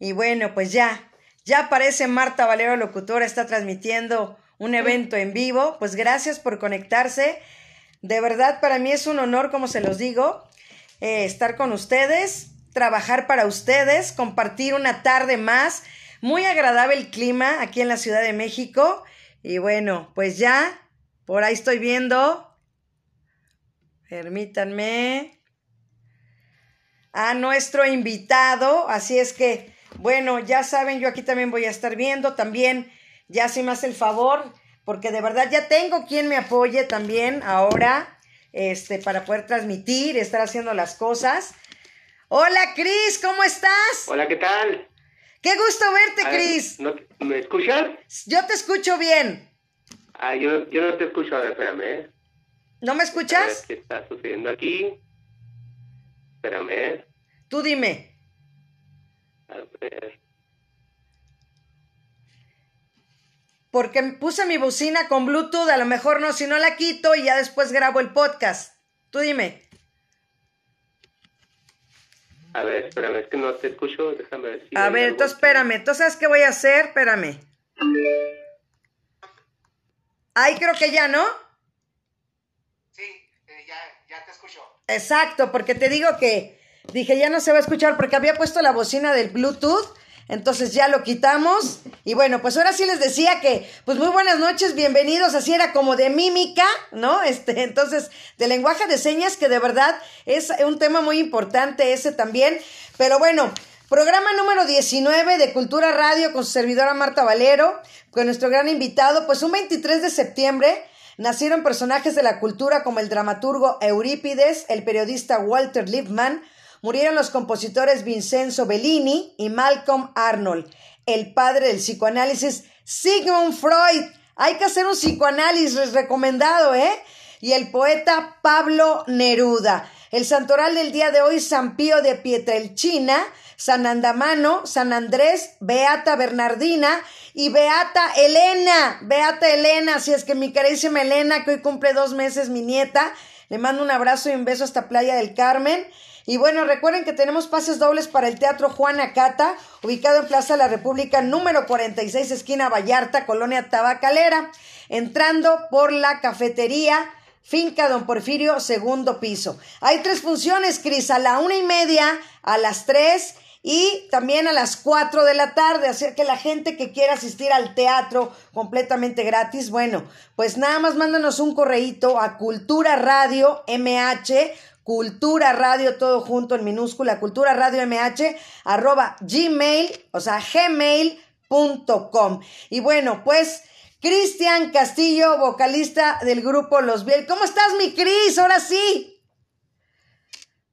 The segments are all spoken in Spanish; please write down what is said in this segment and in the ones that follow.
Y bueno, pues ya, ya aparece Marta Valero Locutora, está transmitiendo un evento en vivo. Pues gracias por conectarse. De verdad, para mí es un honor, como se los digo, eh, estar con ustedes, trabajar para ustedes, compartir una tarde más. Muy agradable el clima aquí en la Ciudad de México. Y bueno, pues ya, por ahí estoy viendo. Permítanme. A nuestro invitado. Así es que, bueno, ya saben, yo aquí también voy a estar viendo. También, ya si me hace el favor, porque de verdad ya tengo quien me apoye también ahora, este, para poder transmitir, estar haciendo las cosas. Hola, Cris, ¿cómo estás? Hola, ¿qué tal? Qué gusto verte, Cris. ¿Me escuchas? Yo te escucho bien. Ah, yo, yo no te escucho, a ver, espérame. ¿eh? ¿No me escuchas? ¿Qué está sucediendo aquí? Espérame. Tú dime. A ver. Porque puse mi bocina con Bluetooth, a lo mejor no, si no la quito y ya después grabo el podcast. Tú dime. A ver, espérame, es que no te escucho, déjame ver si... A ver, entonces espérame, entonces ¿sabes qué voy a hacer? Espérame. Ahí creo que ya, ¿no? Sí, eh, ya, ya te escucho. Exacto, porque te digo que dije ya no se va a escuchar porque había puesto la bocina del Bluetooth entonces ya lo quitamos. Y bueno, pues ahora sí les decía que, pues muy buenas noches, bienvenidos. Así era como de mímica, ¿no? Este, entonces, de lenguaje de señas, que de verdad es un tema muy importante ese también. Pero bueno, Programa número 19 de Cultura Radio con su servidora Marta Valero, con nuestro gran invitado. Pues un 23 de septiembre nacieron personajes de la cultura como el dramaturgo Eurípides, el periodista Walter Lippmann, murieron los compositores Vincenzo Bellini y Malcolm Arnold, el padre del psicoanálisis Sigmund Freud. Hay que hacer un psicoanálisis recomendado, ¿eh? Y el poeta Pablo Neruda. El santoral del día de hoy, San Pío de Pietrelchina, San Andamano, San Andrés, Beata Bernardina y Beata Elena. Beata Elena, si es que mi carísima Elena, que hoy cumple dos meses, mi nieta, le mando un abrazo y un beso hasta Playa del Carmen. Y bueno, recuerden que tenemos pases dobles para el Teatro Juana Cata, ubicado en Plaza de la República, número 46, esquina Vallarta, Colonia Tabacalera, entrando por la cafetería. Finca Don Porfirio, segundo piso. Hay tres funciones, Cris, a la una y media, a las tres y también a las cuatro de la tarde. Así que la gente que quiera asistir al teatro completamente gratis, bueno, pues nada más mándanos un correíto a Cultura Radio MH Cultura Radio, todo junto en minúscula, Cultura Radio MH, arroba gmail, o sea, gmail.com. Y bueno, pues, Cristian Castillo, vocalista del grupo Los Biel. ¿Cómo estás, mi Cris? Ahora sí.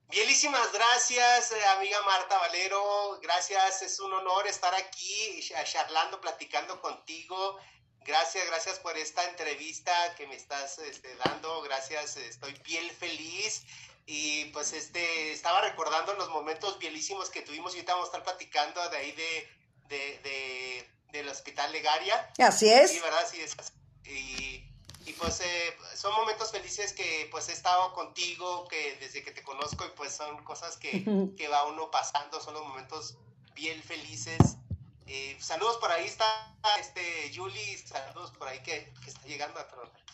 Bielísimas gracias, eh, amiga Marta Valero. Gracias, es un honor estar aquí charlando, platicando contigo. Gracias, gracias por esta entrevista que me estás este, dando. Gracias, estoy bien feliz y pues este, estaba recordando los momentos bielísimos que tuvimos y ahorita vamos a estar platicando de ahí de, de, de del hospital Legaria. Así es. Sí, ¿verdad? Sí, es y, y pues eh, son momentos felices que pues he estado contigo, que desde que te conozco y pues son cosas que, que va uno pasando, son los momentos bien felices. Eh, saludos por ahí está este Julie, saludos por ahí que, que está llegando a trabajar.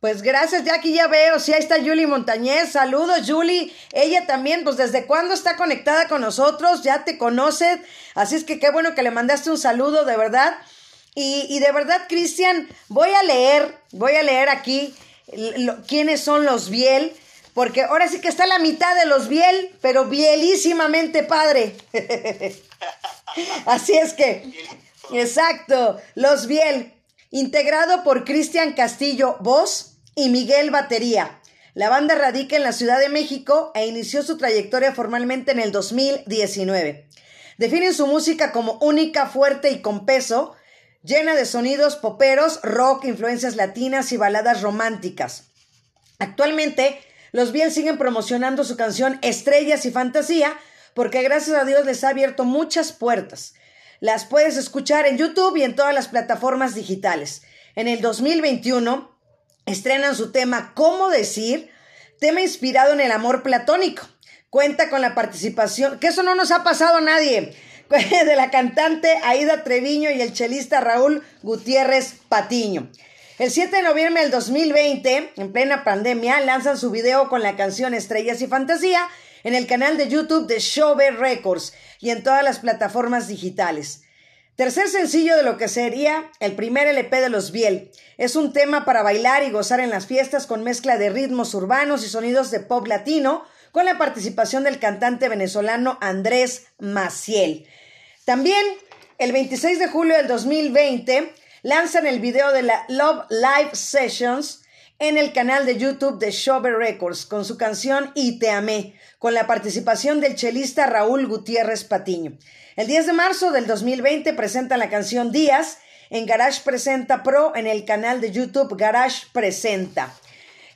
Pues gracias, ya aquí ya veo, sí, ahí está Julie Montañez, saludos Julie, ella también, pues desde cuándo está conectada con nosotros, ya te conoce, así es que qué bueno que le mandaste un saludo, de verdad. Y, de verdad, Cristian, voy a leer, voy a leer aquí quiénes son los Biel, porque ahora sí que está la mitad de los Biel, pero bielísimamente padre. así es que, exacto, los Biel, integrado por Cristian Castillo, voz y Miguel Batería. La banda radica en la Ciudad de México e inició su trayectoria formalmente en el 2019. Definen su música como única, fuerte y con peso, llena de sonidos poperos, rock, influencias latinas y baladas románticas. Actualmente, los Biel siguen promocionando su canción Estrellas y Fantasía porque gracias a Dios les ha abierto muchas puertas. Las puedes escuchar en YouTube y en todas las plataformas digitales. En el 2021 estrenan su tema ¿Cómo decir? Tema inspirado en el amor platónico. Cuenta con la participación, que eso no nos ha pasado a nadie. de la cantante Aida Treviño y el chelista Raúl Gutiérrez Patiño. El 7 de noviembre del 2020, en plena pandemia, lanzan su video con la canción Estrellas y Fantasía en el canal de YouTube de Shove Records y en todas las plataformas digitales. Tercer sencillo de lo que sería el primer LP de los Biel. Es un tema para bailar y gozar en las fiestas con mezcla de ritmos urbanos y sonidos de pop latino, con la participación del cantante venezolano Andrés Maciel. También, el 26 de julio del 2020, lanzan el video de la Love Live Sessions en el canal de YouTube de Shove Records con su canción Y te amé, con la participación del chelista Raúl Gutiérrez Patiño. El 10 de marzo del 2020 presentan la canción Días en Garage Presenta Pro en el canal de YouTube Garage Presenta.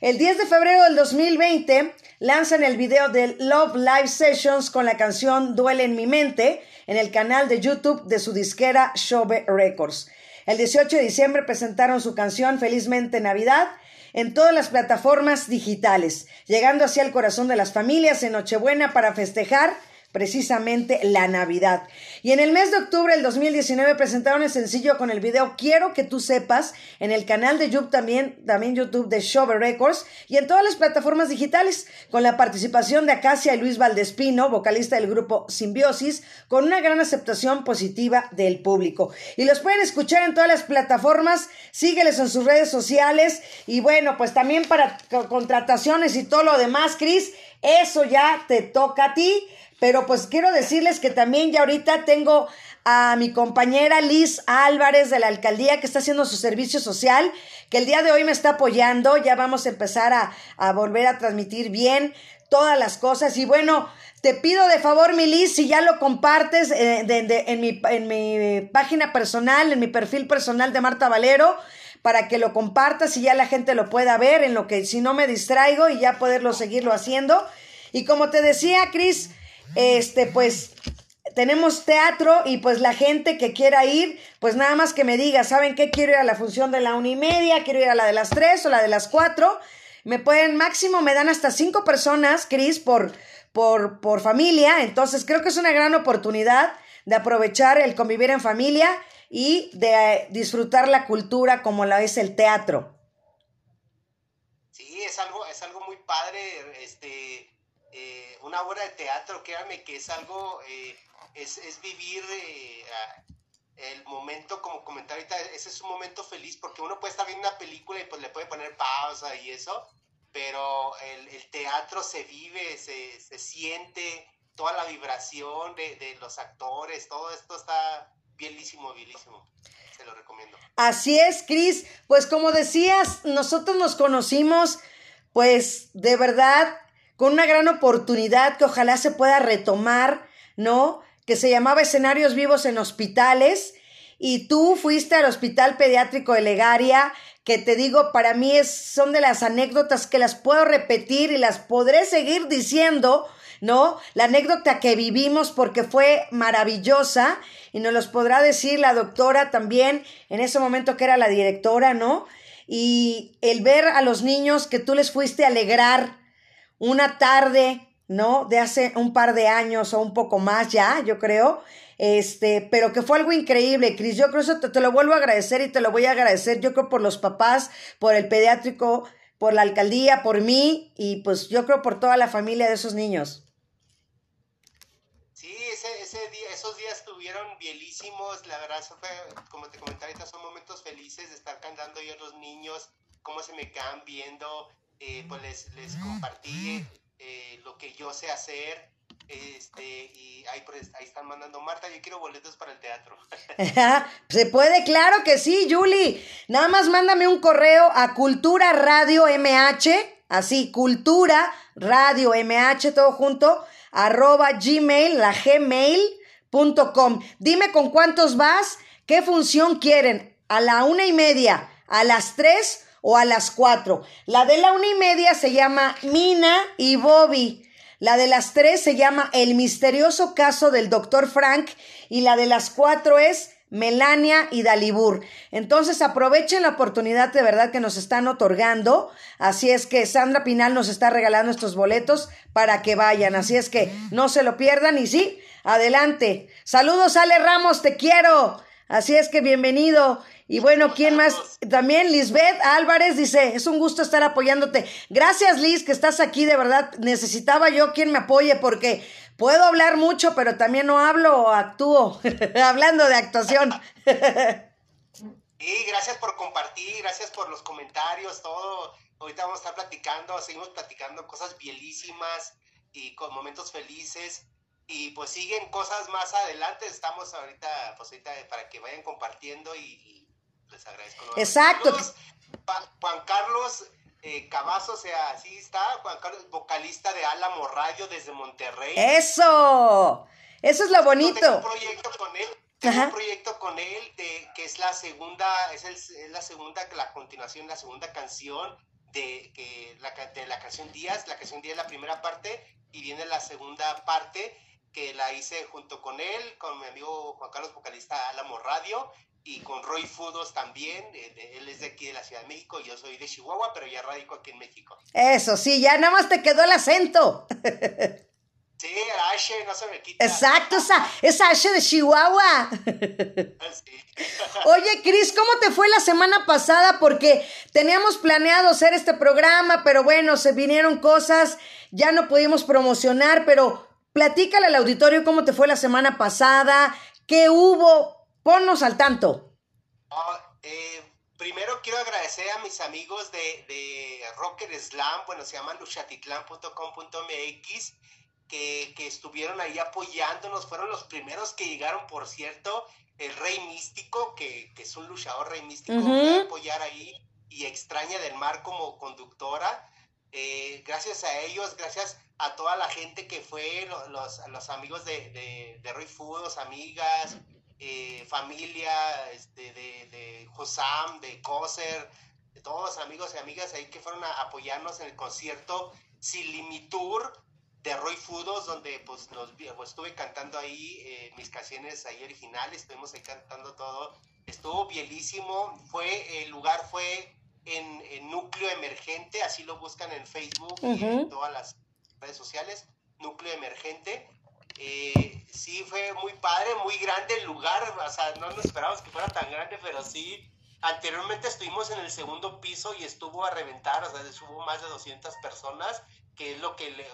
El 10 de febrero del 2020 lanzan el video de Love Live Sessions con la canción Duele en mi mente en el canal de YouTube de su disquera Shove Records. El 18 de diciembre presentaron su canción Felizmente Navidad en todas las plataformas digitales, llegando así al corazón de las familias en Nochebuena para festejar precisamente la Navidad. Y en el mes de octubre del 2019 presentaron el sencillo con el video Quiero que tú sepas en el canal de YouTube también, también YouTube de Shover Records y en todas las plataformas digitales con la participación de Acacia y Luis Valdespino, vocalista del grupo Simbiosis, con una gran aceptación positiva del público. Y los pueden escuchar en todas las plataformas, sígueles en sus redes sociales y bueno, pues también para contrataciones y todo lo demás, Cris, eso ya te toca a ti. Pero pues quiero decirles que también ya ahorita tengo a mi compañera Liz Álvarez de la alcaldía que está haciendo su servicio social, que el día de hoy me está apoyando. Ya vamos a empezar a, volver a transmitir bien todas las cosas. Y bueno, te pido de favor, mi Liz, si ya lo compartes eh, en, mi, en mi página personal, en mi perfil personal de Marta Valero, para que lo compartas y ya la gente lo pueda ver, en lo que si no me distraigo y ya poderlo seguirlo haciendo. Y como te decía, Cris, este, pues tenemos teatro y pues la gente que quiera ir, pues nada más que me diga, ¿saben qué? Quiero ir a la función de la una y media, quiero ir a la de las tres o la de las cuatro. Me pueden, máximo me dan hasta cinco personas, Cris, por, por, por familia. Entonces creo que es una gran oportunidad de aprovechar el convivir en familia y de disfrutar la cultura como la es el teatro. Sí, es algo, es algo muy padre, este, eh, una obra de teatro, créanme que es algo, eh, es, es, vivir eh, el momento, como comentar ahorita, ese es un momento feliz porque uno puede estar viendo una película y pues le puede poner pausa y eso, pero el, el teatro se vive, se, se, siente, toda la vibración de, de los actores, todo esto está bielísimo, bielísimo. Se lo recomiendo. Así es, Cris. Pues como decías, nosotros nos conocimos, pues de verdad con una gran oportunidad que ojalá se pueda retomar, ¿no? Que se llamaba Escenarios Vivos en Hospitales. Y tú fuiste al Hospital Pediátrico de Legaria, que te digo, para mí es, son de las anécdotas que las puedo repetir y las podré seguir diciendo, ¿no? La anécdota que vivimos porque fue maravillosa y nos los podrá decir la doctora también en ese momento que era la directora, ¿no? Y el ver a los niños que tú les fuiste a alegrar, una tarde, ¿no? De hace un par de años o un poco más ya, yo creo. Este, pero que fue algo increíble, Cris. Yo creo eso te, lo vuelvo a agradecer y te lo voy a agradecer, yo creo, por los papás, por el pediátrico, por la alcaldía, por mí y pues yo creo por toda la familia de esos niños. Sí, ese, ese día, esos días estuvieron bielísimos, la verdad, fue, como te comentaba son momentos felices de estar cantando yo a los niños, cómo se me quedan viendo, eh, pues les, les compartí eh, lo que yo sé hacer. Este, y ahí, pues, ahí están mandando Marta, yo quiero boletos para el teatro. Se puede, claro que sí, Julie. Nada más mándame un correo a Cultura Radio MH, así, Cultura Radio MH, todo junto, arroba gmail, la gmail.com. Dime con cuántos vas, qué función quieren, a la una y media, a las tres o a las cuatro. La de la una y media se llama Mina y Bobby. La de las tres se llama El misterioso caso del doctor Frank y la de las cuatro es Melania y Dalibur. Entonces aprovechen la oportunidad de verdad que nos están otorgando. Así es que Sandra Pinal nos está regalando estos boletos para que vayan. Así es que no se lo pierdan y sí, adelante. Saludos Ale Ramos, te quiero. Así es que bienvenido. Y bueno, ¿quién más? También Lisbeth Álvarez dice, es un gusto estar apoyándote. Gracias Liz, que estás aquí, de verdad. Necesitaba yo quien me apoye porque puedo hablar mucho, pero también no hablo o actúo. Hablando de actuación. y gracias por compartir, gracias por los comentarios, todo. Ahorita vamos a estar platicando, seguimos platicando cosas bielísimas y con momentos felices y pues siguen cosas más adelante. Estamos ahorita, pues ahorita para que vayan compartiendo y, les agradezco. Exacto. Juan Carlos eh, Cavazo, o sea, así está, Juan Carlos, vocalista de Álamo Radio desde Monterrey. Eso, eso es lo bonito. Tengo un proyecto con él. Tengo un proyecto con él de, que es la segunda, es, el, es la segunda, la continuación, la segunda canción de, que la, de la canción Díaz. La canción Díaz es la primera parte y viene la segunda parte que la hice junto con él, con mi amigo Juan Carlos, vocalista Álamo Radio, y con Roy Fudos también. Él es de aquí de la Ciudad de México, yo soy de Chihuahua, pero ya radico aquí en México. Eso sí, ya nada más te quedó el acento. Sí, el H no se me quita. Exacto, esa, esa H de Chihuahua. Oye, Cris, ¿cómo te fue la semana pasada? Porque teníamos planeado hacer este programa, pero bueno, se vinieron cosas, ya no pudimos promocionar, pero Platícale al auditorio cómo te fue la semana pasada, qué hubo, ponnos al tanto. Ah, eh, primero quiero agradecer a mis amigos de, de Rocker Slam, bueno, se llama luchatitlán.com.mx, que, que estuvieron ahí apoyándonos, fueron los primeros que llegaron, por cierto, el Rey Místico, que, es un luchador Rey Místico, uh apoyar ahí, y Extraña del Mar como conductora. Eh, gracias a ellos, gracias a toda la gente que fue, los, los amigos de, de, de Roy Fudos, amigas, eh, familia este, de, de Josam, de Coser, de todos los amigos y amigas ahí que fueron a apoyarnos en el concierto Sin Limitur de Roy Fudos, donde pues, los, pues, estuve cantando ahí eh, mis canciones ahí originales, estuvimos ahí cantando todo, estuvo bielísimo, fue, el lugar fue en, Núcleo Emergente, así lo buscan en Facebook y en todas las redes sociales, Núcleo Emergente. Eh, sí, fue muy padre, muy grande el lugar, o sea, no nos esperábamos que fuera tan grande, pero sí, anteriormente estuvimos en el segundo piso y estuvo a reventar, o sea, hubo más de 200 personas, que es lo que le,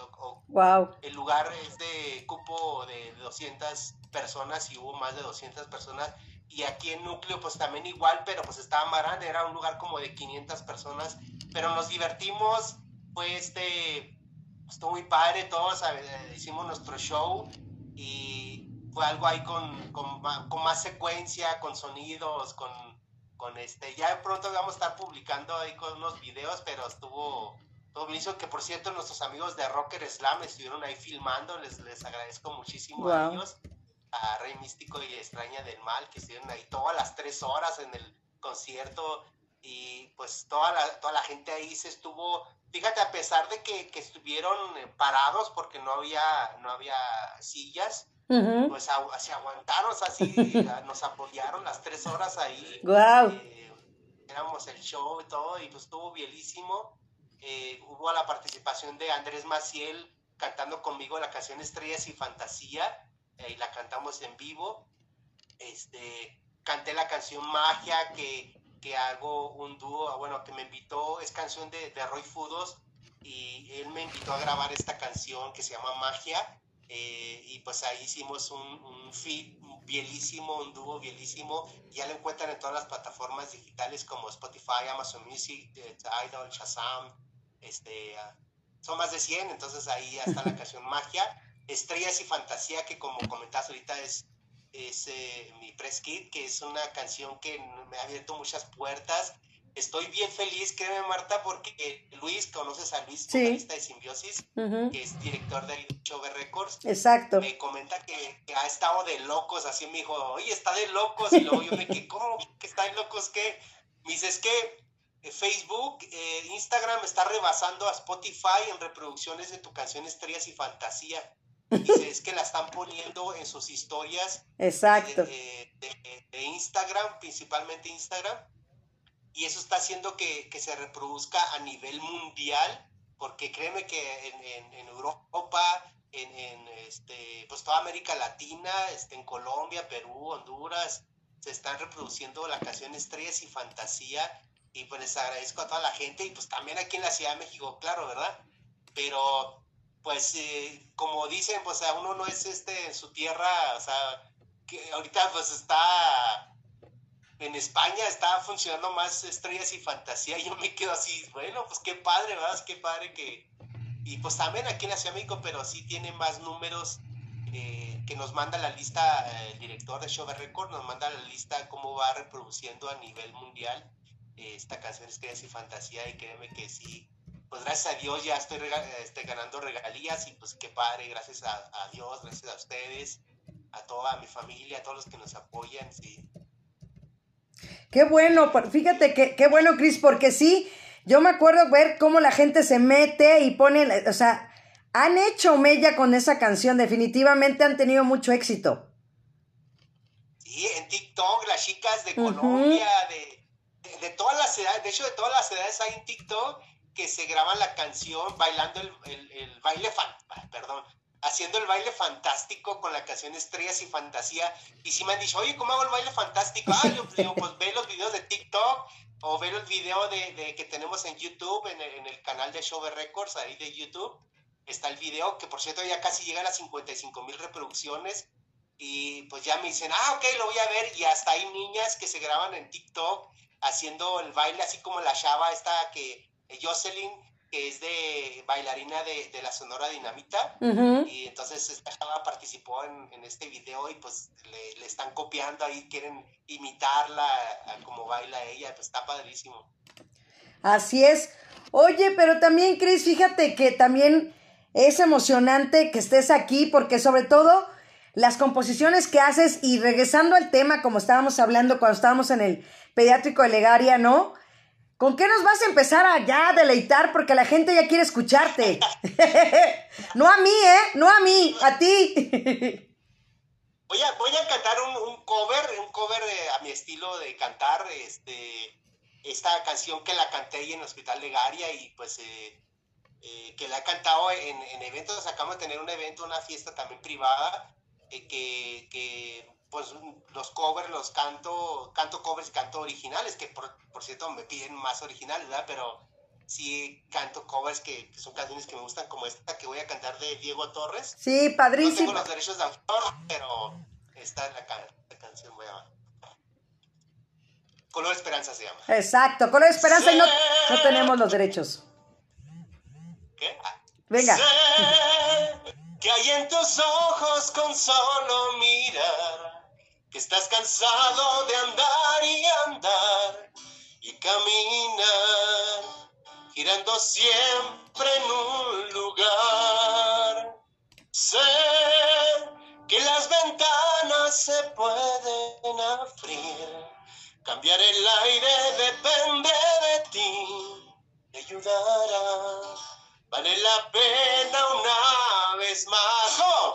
wow. el lugar es de cupo de 200 personas y hubo más de 200 personas y aquí en núcleo pues también igual, pero pues estaba más grande, era un lugar como de 500 personas, pero nos divertimos, fue este, estuvo muy padre, todos eh, hicimos nuestro show y fue algo ahí con, con, más secuencia, con sonidos, con, con este, ya pronto vamos a estar publicando ahí con unos videos, pero estuvo, todo hizo que por cierto nuestros amigos de Rocker Slam estuvieron ahí filmando, les, les agradezco muchísimo a ellos a Rey Místico y Extraña del Mal, que estuvieron ahí todas las tres horas en el concierto y pues toda la, toda la gente ahí se estuvo, fíjate, a pesar de que, estuvieron eh, parados porque no había, no había sillas, pues se aguantaron, así nos apoyaron las tres horas ahí. Wow. Eh, éramos el show y todo y pues estuvo bielísimo. Eh, hubo la participación de Andrés Maciel cantando conmigo la canción Estrellas y Fantasía y la cantamos en vivo. Este, canté la canción Magia, que, que hago un dúo, bueno, que me invitó, es canción de, de Roy Fudos, y él me invitó a grabar esta canción que se llama Magia, eh, y pues ahí hicimos un, un feed bielísimo, un dúo bielísimo, ya lo encuentran en todas las plataformas digitales como Spotify, Amazon Music, eh, Tidal, Shazam, este, ah, son más de 100, entonces ahí está la canción Magia, Estrellas y Fantasía, que como comentas ahorita es, es eh, mi press kit, que es una canción que me ha abierto muchas puertas. Estoy bien feliz, créeme Marta, porque Luis, conoces a Luis, sí. de Simbiosis, que es director de Chove Records. Exacto. Me comenta que, ha estado de locos, así me dijo, oye, está de locos, y luego yo me quedé, ¿cómo que está de locos qué? Me dice, es que eh, Facebook, eh, Instagram está rebasando a Spotify en reproducciones de tu canción Estrellas y Fantasía. Dice, es que la están poniendo en sus historias Exacto. de, de- de Instagram, principalmente Instagram, y eso está haciendo que, que se reproduzca a nivel mundial, porque créeme que en, en- en Europa, en, en, este, pues toda América Latina, este, en Colombia, Perú, Honduras, se están reproduciendo la canción Estrellas y Fantasía, y pues les agradezco a toda la gente, y pues también aquí en la Ciudad de México, claro, ¿verdad? Pero, pues, eh, como dicen, pues a uno no es este en su tierra, o sea, que ahorita pues está en España está funcionando más estrellas y fantasía yo me quedo así, bueno, pues qué padre, ¿verdad? Qué padre que... Y pues también aquí en la Ciudad México, pero sí tiene más números eh, que nos manda la lista, eh, el director de Show Record nos manda la lista cómo va reproduciendo a nivel mundial eh, esta canción Estrellas y Fantasía y créeme que sí, pues gracias a Dios ya estoy este, ganando regalías y pues qué padre, gracias a, a Dios, gracias a ustedes, a toda mi familia, a todos los que nos apoyan, sí. Qué bueno, fíjate que qué bueno, Cris, porque sí, yo me acuerdo ver cómo la gente se mete y pone, o sea, han hecho mella con esa canción, definitivamente han tenido mucho éxito. Sí, en TikTok, las chicas de. Colombia, de, de, de todas las edades, de hecho de todas las edades hay en TikTok que se graban la canción bailando el, el, el baile, ah, perdón, haciendo el baile fantástico con la canción Estrellas y Fantasía. Y si me han dicho, oye, ¿cómo hago el baile fantástico? Ah, yo digo, pues ve los videos de TikTok o ve los videos de, de que tenemos en YouTube, en el, en el canal de Show Records, ahí de YouTube. Está el video, que por cierto ya casi llega a las 55 mil reproducciones y pues ya me dicen, ah, ok, lo voy a ver, y hasta hay niñas que se graban en TikTok haciendo el baile, así como la chava esta que, Jocelyn, que es de bailarina de, de la Sonora Dinamita, y entonces esta chava participó en, en este video y pues le, le están copiando ahí, quieren imitarla a como baila ella, pues está padrísimo. Así es. Oye, pero también, Cris, fíjate que también es emocionante que estés aquí porque sobre todo las composiciones que haces y regresando al tema como estábamos hablando cuando estábamos en el pediátrico de Legaria, ¿no? ¿Con qué nos vas a empezar a ya deleitar? Porque la gente ya quiere escucharte. no a mí, ¿eh? No a mí, a ti. Voy a, voy a cantar un, cover, un cover a mi estilo de cantar, este, esta canción que la canté ahí en el Hospital de Garia y pues eh, eh, que la he cantado en, en eventos, acabamos de tener un evento, una fiesta también privada, eh, que, que, pues los covers los canto, canto covers y canto originales, que por, por cierto me piden más originales, ¿verdad? Pero sí canto covers que, que son canciones que me gustan, como esta que voy a cantar de Diego Torres. Sí, No tengo padrísimo. los derechos de autor, pero esta es la, ca- la canción voy a... Color Esperanza se llama. Exacto, la esperanza y no, no tenemos los derechos. ¿Qué? Ah. Venga. Sé que hay en tus ojos con solo mirar, que estás cansado de andar y andar y caminar, girando siempre en un lugar. Sé que las ventanas se pueden abrir, cambiar el aire depende de ti, te ayudará. Vale la pena una vez más. ¡Oh!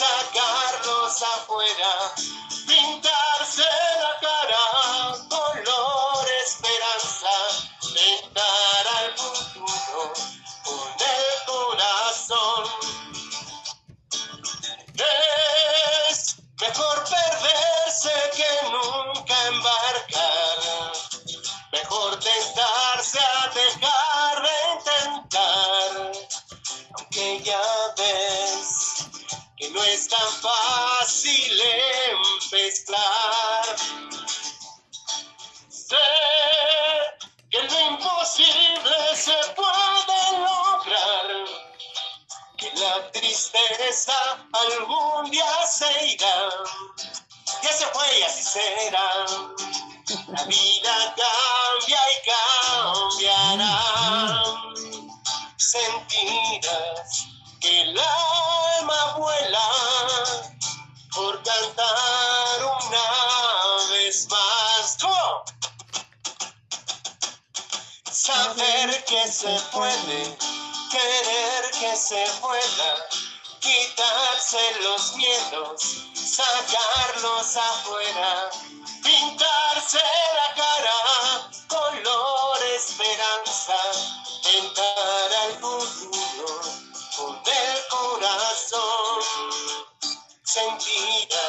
sacarlos afuera, que no es tan fácil empezar. Sé que lo imposible se puede lograr tristeza algún día se irá. Ya se fue y así será. La vida cambia y cambiará. Sentirás que el alma vuela por cantar una vez más. Saber que se puede, querer que se pueda, quitarse los miedos, sacarlos afuera, pintarse la cara, color esperanza, Sentirás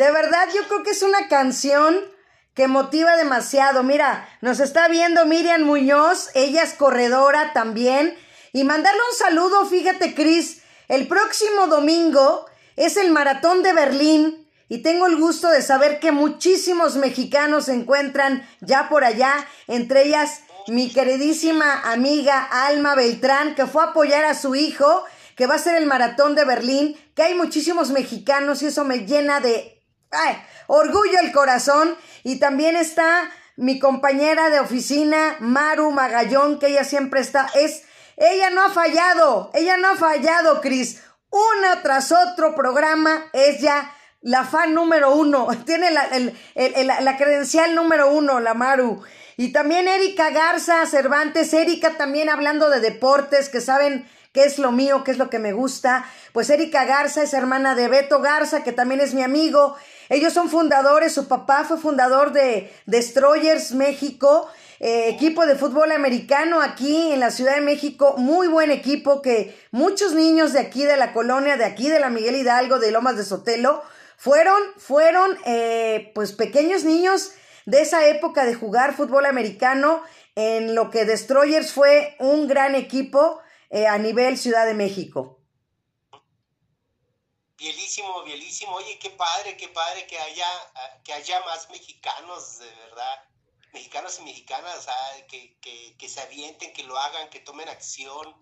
De verdad, yo creo que es una canción que motiva demasiado. Mira, nos está viendo Miriam Muñoz, ella es corredora también. Y mandarle un saludo, fíjate, Cris, el próximo domingo es el Maratón de Berlín y tengo el gusto de saber que muchísimos mexicanos se encuentran ya por allá, entre ellas mi queridísima amiga Alma Beltrán, que fue a apoyar a su hijo, que va a ser el Maratón de Berlín, que hay muchísimos mexicanos y eso me llena de ay, orgullo el corazón. Y también está mi compañera de oficina, Maru Magallón, que ella siempre está, es, ella no ha fallado, ella no ha fallado, Cris. Una tras otro programa, es ya la fan número uno, tiene la, la credencial número uno, la Maru. Y también Erika Garza Cervantes, Erika también hablando de deportes, que saben qué es lo mío, qué es lo que me gusta. Pues Erika Garza es hermana de Beto Garza, que también es mi amigo. Ellos son fundadores, su papá fue fundador de Destroyers México, eh, equipo de fútbol americano aquí en la Ciudad de México, muy buen equipo que muchos niños de aquí de la colonia, de aquí de la Miguel Hidalgo, de Lomas de Sotelo, fueron, fueron eh, pues pequeños niños de esa época de jugar fútbol americano en lo que Destroyers fue un gran equipo eh, a nivel Ciudad de México. Bielísimo, bielísimo. Oye, qué padre, qué padre que haya, que haya más mexicanos, de verdad. Mexicanos y mexicanas, sea, que, que, que se avienten, que lo hagan, que tomen acción.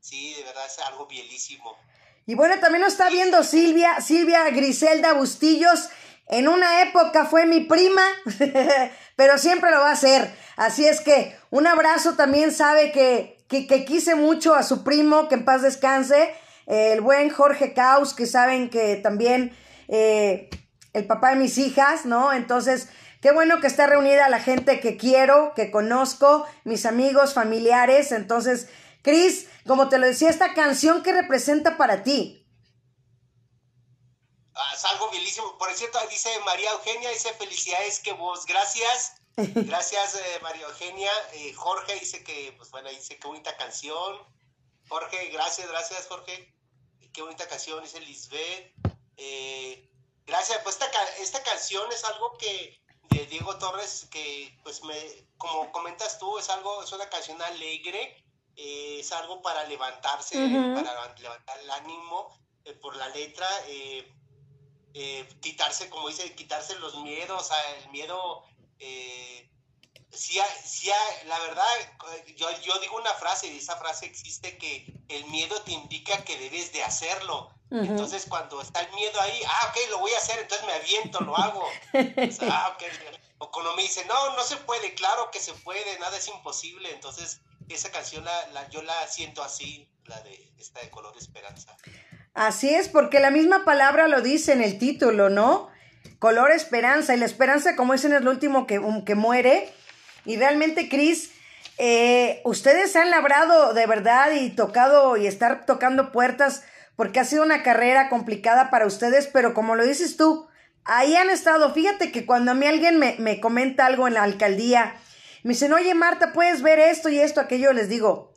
Sí, de verdad es algo bielísimo. Y bueno, también nos está viendo Silvia, Silvia Griselda Bustillos. En una época fue mi prima, pero siempre lo va a ser. Así es que un abrazo también sabe que, que, que quise mucho a su primo, que en paz descanse, el buen Jorge Caus, que saben que también eh, el papá de mis hijas, ¿no? Entonces, qué bueno que está reunida la gente que quiero, que conozco, mis amigos, familiares. Entonces, Cris, como te lo decía, esta canción que representa para ti. Ah, es algo bielísimo. Por cierto, dice María Eugenia, dice felicidades que vos, gracias. Gracias, eh, María Eugenia. Eh, Jorge dice que, pues bueno, dice qué bonita canción. Jorge, gracias, gracias, Jorge. Qué bonita canción, dice Lisbeth. Eh, gracias, pues esta, esta canción es algo que de Diego Torres, que pues me, como comentas tú, es algo, es una canción alegre, eh, es algo para levantarse, para levantar el ánimo eh, por la letra, quitarse, como dice, quitarse los miedos, o sea, el miedo, sí, hay- sí hay- la verdad, yo, yo digo una frase y esa frase existe que el miedo te indica que debes de hacerlo. Entonces cuando está el miedo ahí, ah, ok, lo voy a hacer, entonces me aviento, lo hago. O sea, ah, ok. O cuando me dice, no, no se puede, claro que se puede, nada es imposible. Entonces esa canción la, la- yo la siento así, la de esta de color esperanza. Así es, porque la misma palabra lo dice en el título, ¿no? Color esperanza, y la esperanza, como dicen, es lo último que, que muere. Y realmente, Cris, eh, ustedes han labrado de verdad y tocado y estar tocando puertas porque ha sido una carrera complicada para ustedes, pero como lo dices tú, ahí han estado. Fíjate que cuando a mí alguien me, me comenta algo en la alcaldía, me dicen, oye Marta, puedes ver esto y esto, aquello, les digo,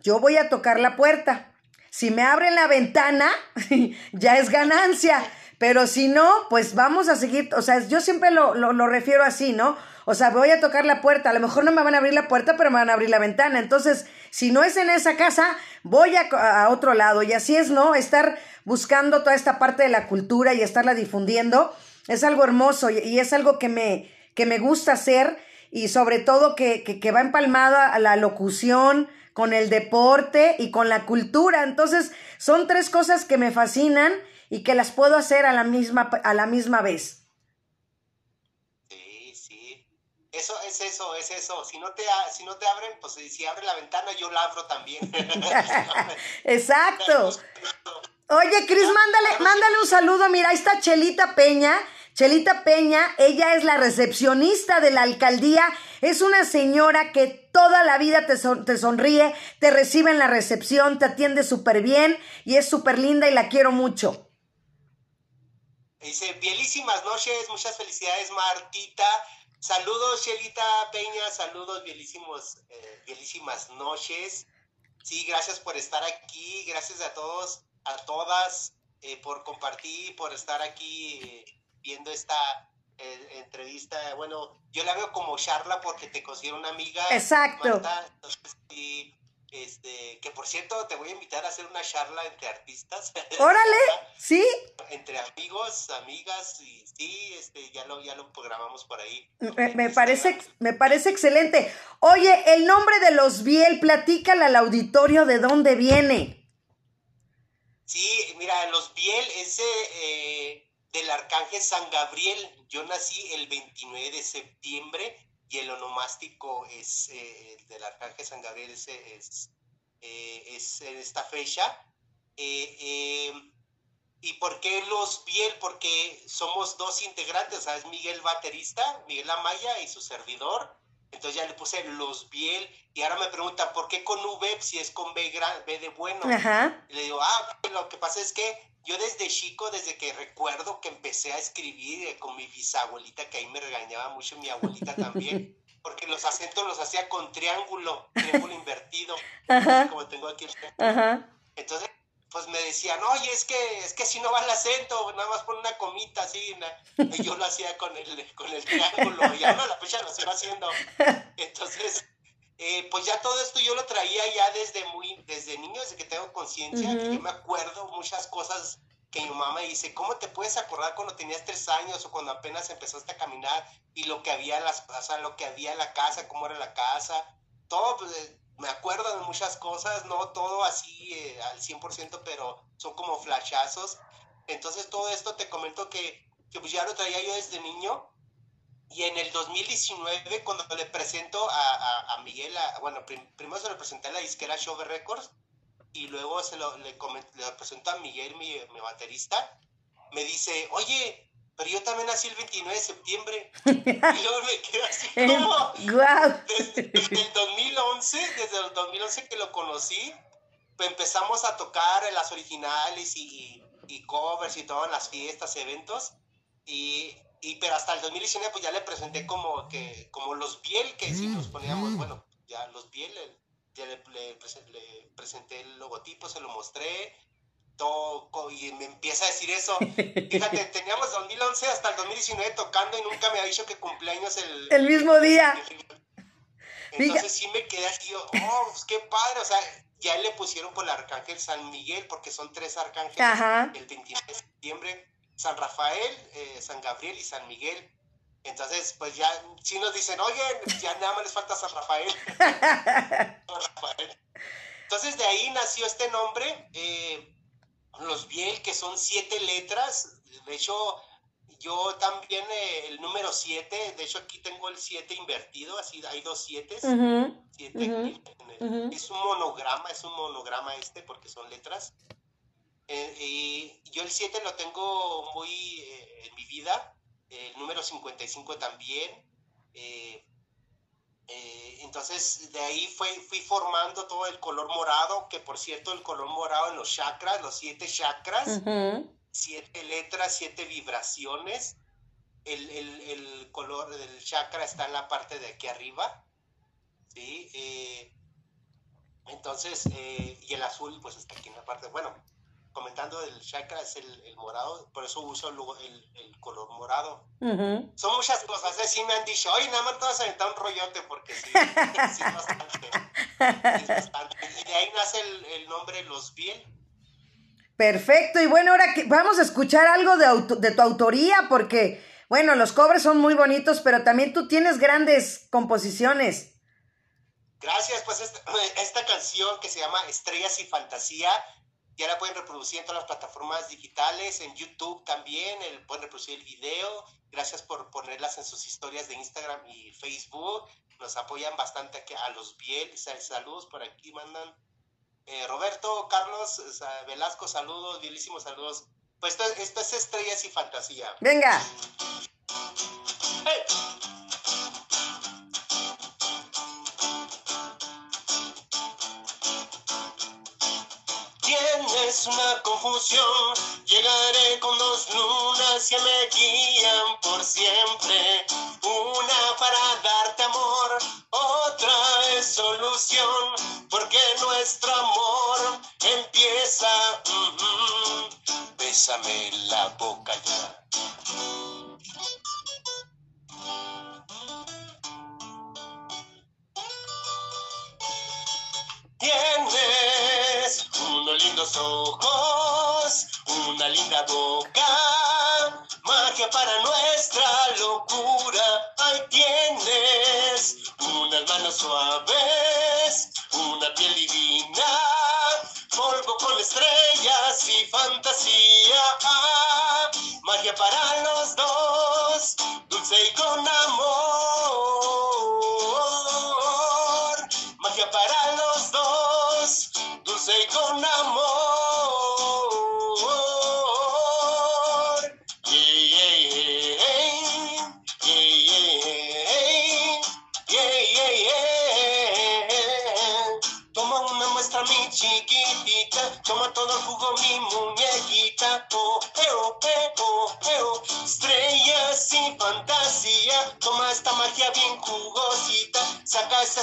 yo voy a tocar la puerta. Si me abren la ventana, ya es ganancia. Pero si no, pues vamos a seguir, o sea, yo siempre lo, lo, lo refiero así, ¿no? O sea, voy a tocar la puerta, a lo mejor no me van a abrir la puerta, pero me van a abrir la ventana. Entonces, si no es en esa casa, voy a, a, otro lado. Y así es, ¿no? Estar buscando toda esta parte de la cultura y estarla difundiendo es algo hermoso y, es algo que me, que me gusta hacer y sobre todo que, que, que va empalmada a la locución, con el deporte y con la cultura. Entonces, son tres cosas que me fascinan y que las puedo hacer a la misma, a la misma vez. Sí, sí. Eso es eso, es eso. Si no te, si no te abren, pues si abre la ventana, yo la abro también. Exacto. Oye, Cris, mándale, mándale un saludo. Mira, ahí está Chelita Peña. Chelita Peña, ella es la recepcionista de la alcaldía. Es una señora que toda la vida te, son, te sonríe, te recibe en la recepción, te atiende súper bien y es súper linda y la quiero mucho. Dice, bielísimas noches, muchas felicidades Martita. Saludos Chelita Peña, saludos, bielísimos, eh, bielísimas noches. Sí, gracias por estar aquí, gracias a todos, a todas, eh, por compartir, por estar aquí eh, viendo esta eh, entrevista. Bueno, yo la veo como charla porque te considero una amiga. Exacto. Marta, entonces, sí, este, que por cierto te voy a invitar a hacer una charla entre artistas. Órale, sí. Entre amigos, amigas, y sí, este, ya lo, ya lo programamos por ahí. Me, me parece, me parece excelente. Oye, el nombre de los Biel, platícale al auditorio de dónde viene. Sí, mira, los Biel es eh, del Arcángel San Gabriel. Yo nací el 29 de septiembre y el onomástico es eh, del Arcángel San Gabriel es, es, eh, es en esta fecha. Eh, eh, ¿Y por qué los Biel? Porque somos dos integrantes, o sea, es Miguel baterista, Miguel Amaya y su servidor. Entonces ya le puse los Biel y ahora me preguntan, ¿por qué con V si es con B, gran, B de bueno? Ajá. Y le digo, ah, lo que pasa es que yo desde chico, desde que recuerdo que empecé a escribir eh, con mi bisabuelita, que ahí me regañaba mucho mi abuelita también, porque los acentos los hacía con triángulo, triángulo invertido, Ajá. como tengo aquí. Ajá. Entonces, pues me decían, oye, es que, es que si no va el acento, nada más pon una comita así, na-". y yo lo hacía con el, con el triángulo, y ahora la fecha lo sigo haciendo. Entonces, eh, pues ya todo esto yo lo traía ya desde muy, desde niño, desde que tengo conciencia, que yo me acuerdo muchas cosas que mi mamá me dice, ¿cómo te puedes acordar cuando tenías tres años o cuando apenas empezaste a caminar y lo que había en las, o sea, lo que había en la casa, cómo era la casa? Todo, pues, eh, me acuerdo de muchas cosas, no todo así eh, al 100%, pero son como flashazos. Entonces todo esto te comento que, que pues ya lo traía yo desde niño y en el 2019 cuando le presento a, a, a Miguel, a- bueno, prim- primero se lo presenté a la disquera Shove Records y luego se lo, le, comen- le presento a Miguel, mi, mi baterista, me dice, oye, pero yo también nací el 29 de septiembre. y luego me quedo así como... Guau. Desde, desde el 2011, desde el 2011 que lo conocí, pues empezamos a tocar las originales y, y covers y todo en las fiestas, eventos. Y, y pero hasta el 2019 pues ya le presenté como que como los Biel, que si nos poníamos, bueno, ya los Biel, el- ya le, le le presenté el logotipo, se lo mostré, todo, y me empieza a decir eso. Fíjate, teníamos 2011 hasta el 2019 tocando y nunca me ha dicho que cumpleaños el, El mismo día. entonces sí me quedé así, yo, oh, pues qué padre, o sea, ya le pusieron por el arcángel San Miguel, porque son tres arcángeles, Ajá. el 29 de septiembre, San Rafael, eh, San Gabriel y San Miguel. Entonces, pues ya, sí nos dicen, oye, ya nada más les falta San Rafael. San Rafael. Entonces de ahí nació este nombre, eh, los Biel, que son siete letras, de hecho, yo también eh, el número siete, de hecho aquí tengo el siete invertido, así hay dos. Siete ujú. Es un monograma, es un monograma este porque son letras. Eh, y yo el 7 lo tengo muy eh, en mi vida, el número 55 también. Eh, entonces de ahí fue, fui formando todo el color morado, que por cierto el color morado en los chakras, los siete chakras, siete letras, siete vibraciones. El, el- el color del chakra está en la parte de aquí arriba. ¿sí? Eh, entonces, eh, y el azul pues está aquí en la parte, bueno, comentando del chakra es el, el morado, por eso uso el, el color morado. Son muchas cosas, ¿eh? sí me han dicho, oye, nada más te vas a aventar un rollote porque sí, sí bastante, es bastante. Y de ahí nace el, el nombre Los Biel. Perfecto, y bueno, ahora que vamos a escuchar algo de, auto- de tu autoría, porque, bueno, los covers son muy bonitos, pero también tú tienes grandes composiciones. Gracias, pues esta, esta canción que se llama Estrellas y Fantasía, ya la pueden reproducir en todas las plataformas digitales, en YouTube también, el, pueden reproducir el video. Gracias por ponerlas en sus historias de Instagram y Facebook. Nos apoyan bastante aquí a los Biel. Sal- Saludos por aquí, mandan. Eh, Roberto, Carlos, eh, Velasco, saludos, bielísimos saludos. Pues esto, esto es Estrellas y Fantasía. Venga. ¡Hey! Tienes una confusión, llegaré con dos lunas que me guían por siempre. Una para darte amor, otra es solución, porque nuestro amor empieza. Bésame la boca ya. Tienes lindos ojos, una linda boca, magia para nuestra locura. Ahí tienes unas manos suaves, una piel divina, polvo con estrellas y fantasía. Magia para los dos, dulce y con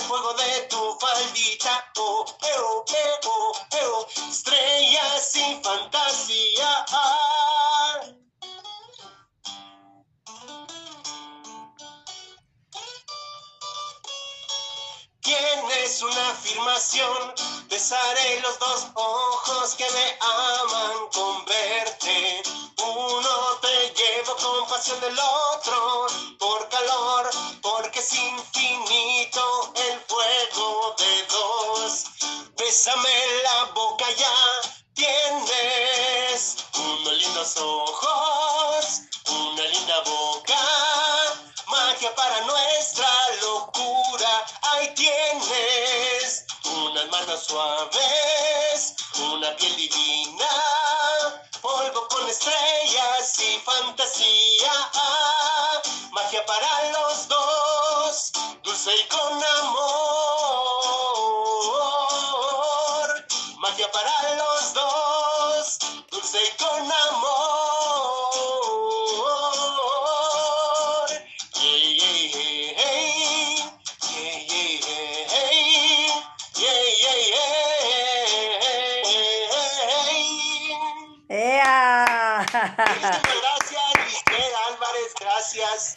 fuego de tu faldita, eh, oh, eh, oh, eh, oh. estrellas y fantasía. Tienes una afirmación, besaré los dos ojos que me aman con verte. Uno te llevo con pasión del otro,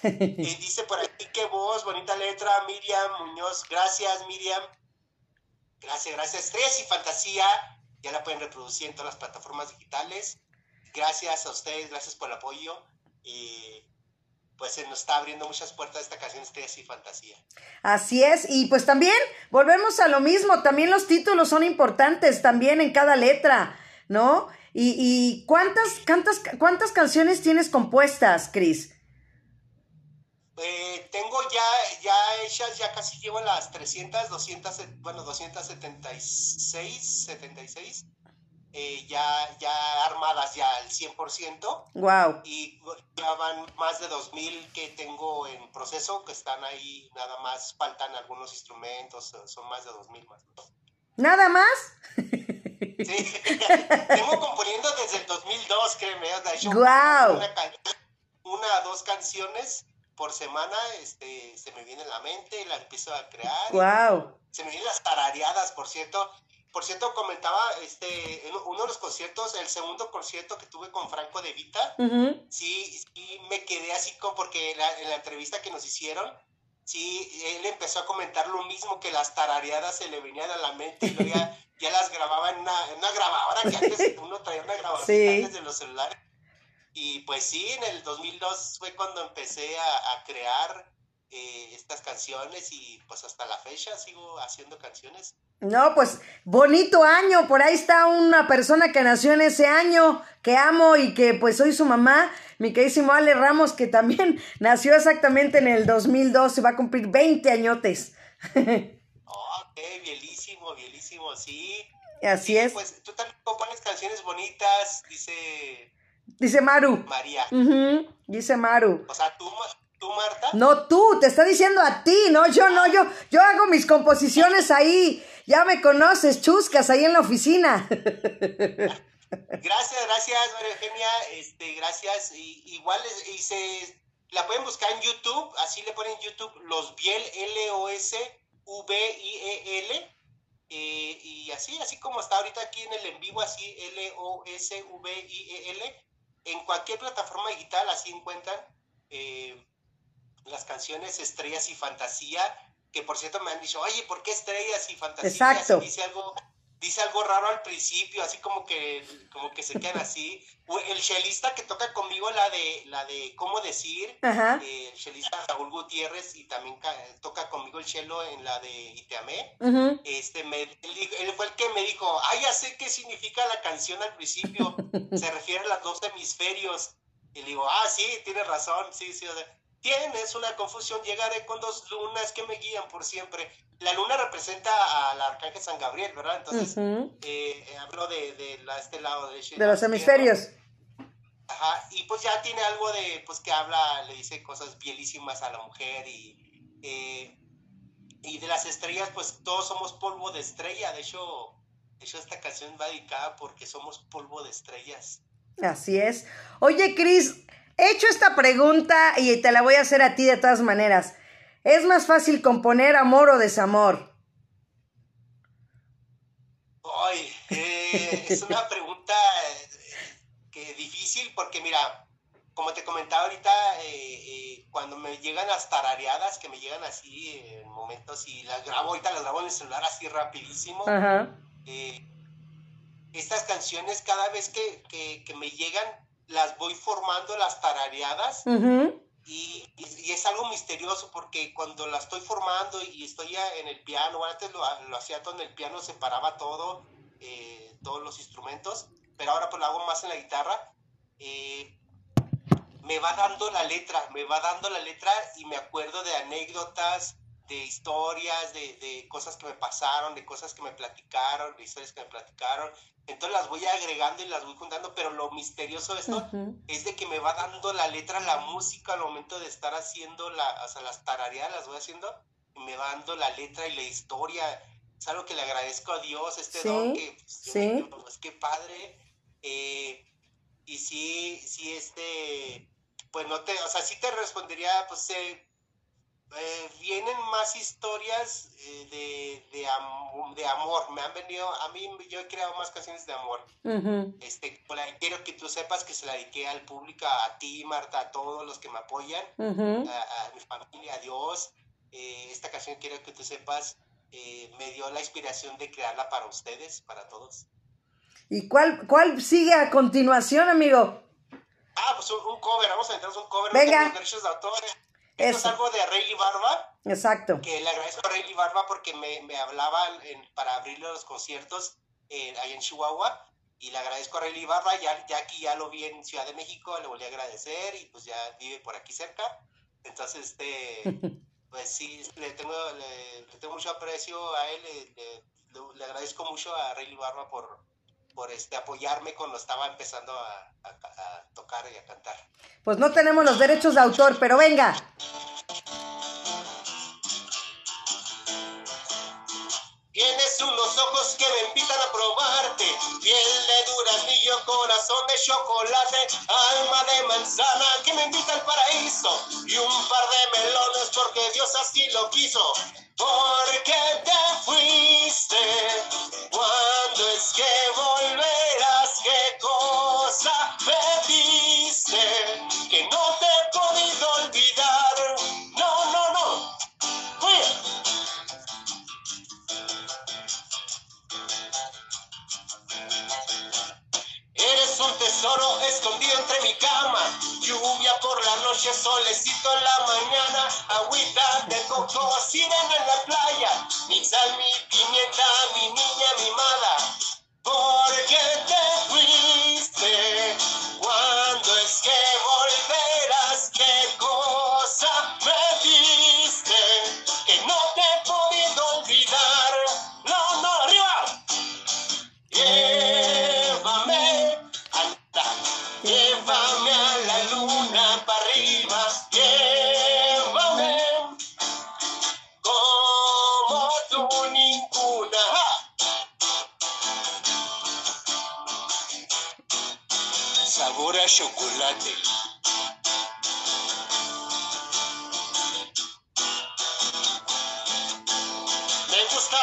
Eh, dice por aquí qué voz, bonita letra, Miriam Muñoz, gracias Miriam. Gracias, gracias. Estrellas y Fantasía, ya la pueden reproducir en todas las plataformas digitales. Gracias a ustedes, gracias por el apoyo. Y pues se nos está abriendo muchas puertas esta canción Estrellas y Fantasía. Así es, y pues también volvemos a lo mismo, también los títulos son importantes, también en cada letra, ¿no? Y, y ¿cuántas, cuántas, ¿cuántas canciones tienes compuestas, Cris? Eh, tengo ya, ya hechas, ya casi llevo las 300, 200, bueno, 276, 76. eh, ya, ya armadas ya al 100%. Wow. Y ya van más de 2.000 que tengo en proceso, que están ahí, nada más faltan algunos instrumentos, son más de 2.000 más. ¿Nada más? Sí, tengo componiendo desde el 2002, créeme. O sea, yo Guau. una, una dos canciones por semana este, se me viene en la mente y la empiezo a crear. Wow. Se me vienen las tarareadas, por cierto. Por cierto, comentaba este, en uno de los conciertos, el segundo concierto que tuve con Franco De Vita, Ujú. sí, sí me quedé así como porque la- en la entrevista que nos hicieron, sí, él empezó a comentar lo mismo que las tarareadas se le venían a la mente y ya, ya las grababa en una, en una grabadora que antes uno traía una grabadora Sí. antes de los celulares. Y pues sí, en el 2002 fue cuando empecé a, a crear eh, estas canciones y pues hasta la fecha sigo haciendo canciones. No, pues bonito año. Por ahí está una persona que nació en ese año, que amo y que pues soy su mamá, mi queridísimo Ale Ramos, que también nació exactamente en el 2002 y va a cumplir 20 añotes. Oh, ok, bielísimo, bielísimo, sí. Así Sí, es. Pues tú también compones canciones bonitas, dice Dice Maru. María. Dice Maru. O sea, tú, tú Marta. No tú, te está diciendo a ti, no yo, no yo. Yo hago mis composiciones ahí. Ya me conoces, chuscas, ahí en la oficina. Gracias, gracias, María Eugenia. Este, gracias. Y, igual es- y se la pueden buscar en YouTube, así le ponen YouTube Los Biel L O S V I E L. eh, y así, así como está ahorita aquí en el en vivo, así L O S V I E L. En cualquier plataforma digital así encuentran eh, las canciones Estrellas y Fantasía, que por cierto me han dicho, oye, ¿por qué Estrellas y Fantasía? Exacto. Dice algo, dice algo raro al principio, así como que, como que se quedan así. El chelista que toca conmigo la de, la de cómo decir, eh, el chelista Raúl Gutiérrez, y también ca- toca conmigo el chelo en la de Iteamé. Ujú. Este, me, él, él fue el que me dijo, ah, ya sé qué significa la canción al principio, se refiere a los dos hemisferios. Y le digo, ah, sí, tienes razón, sí, sí, o sea, tienes una confusión, llegaré con dos lunas que me guían por siempre. La luna representa al arcángel San Gabriel, ¿verdad? Entonces, eh, hablo de, de este lado De lado los hemisferios. Ajá, y pues ya tiene algo de, pues que habla, le dice cosas bielísimas a la mujer y, eh, y de las estrellas, pues todos somos polvo de estrella, de hecho, de hecho esta canción va dedicada porque somos polvo de estrellas. Así es. Oye, Cris, he hecho esta pregunta y te la voy a hacer a ti de todas maneras. ¿Es más fácil componer amor o desamor? Ay, eh, es una pregunta eh, que difícil porque mira, como te comentaba ahorita, eh, eh, cuando me llegan las tarareadas, que me llegan así en momentos y las grabo, ahorita las grabo en el celular así rapidísimo. Ajá. eh, estas canciones cada vez que, que- que me llegan las voy formando las tarareadas y, y- y es algo misterioso porque cuando la estoy formando y estoy en el piano, antes lo, lo hacía todo en el piano, separaba todo, eh, todos los instrumentos, pero ahora pues lo hago más en la guitarra. eh, me va dando la letra, me va dando la letra y me acuerdo de anécdotas, de historias, de, de cosas que me pasaron, de cosas que me platicaron, de historias que me platicaron. Entonces las voy agregando y las voy juntando, pero lo misterioso de esto Ujú. es de que me va dando la letra, la música al momento de estar haciendo la, o sea, las tarareadas las voy haciendo, y me va dando la letra y la historia. Es algo que le agradezco a Dios, este Sí, don que, pues, sí. pues qué padre. Eh, y sí, sí, este, pues no te, o sea, sí te respondería, pues eh, eh, vienen más historias eh, de, de, am- de amor. Me han venido, a mí yo he creado más canciones de amor. Este, quiero que tú sepas que se la dediqué al público, a ti, Marta, a todos los que me apoyan, a, a mi familia, a Dios. Eh, esta canción quiero que tú sepas, me dio la inspiración de crearla para ustedes, para todos. ¿Y cuál, cuál sigue a continuación, amigo? Ah, pues un, un cover, vamos a entrarnos un cover. Venga. No Esto es Eso. algo de Rayleigh Barba, Exacto. que le agradezco a Rayleigh Barba porque me, me hablaban en- para abrirle los conciertos eh, ahí en Chihuahua. Y le agradezco a Rayleigh Barba, ya, ya aquí ya lo vi en Ciudad de México, le volví a agradecer y pues ya vive por aquí cerca. Entonces, este, pues sí, le tengo, le, le tengo mucho aprecio a él, le, le- le- le agradezco mucho a Rayleigh Barba por, por este, apoyarme cuando estaba empezando a, a- a tocar y a cantar. Pues no tenemos los derechos de autor, pero venga. Tienes unos ojos que me invitan a probarte, piel de duraznillo, corazón de chocolate, alma de manzana que me invita al paraíso y un par de melones porque Dios así lo quiso. Porque te fuiste, cuando es que volverás, qué cosa me diste, solecito en la mañana. Agüita de coco, sirena en la playa. Mi sal, mi pimienta, mi niña mimada. Porque te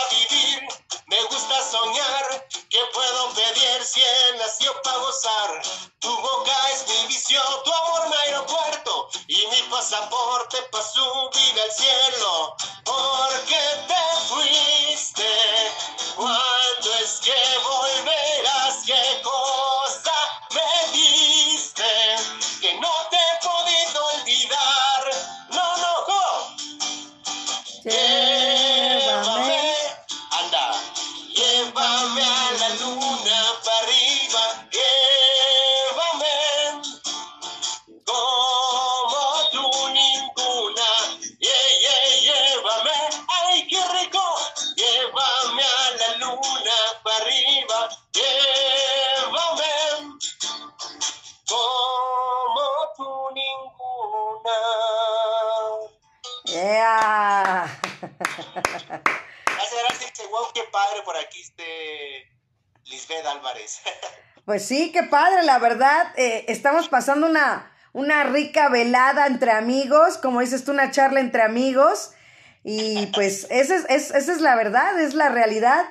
vivir, me gusta soñar. ¿Qué puedo pedir si él nació para gozar? Tu boca es mi visión, tu amor mi aeropuerto y mi pasaporte para subir al cielo. Porque te Pues sí, qué padre, la verdad. eh, estamos pasando una, una rica velada entre amigos, como dices tú, una charla entre amigos. Y pues esa es, es- esa es la verdad, es la realidad.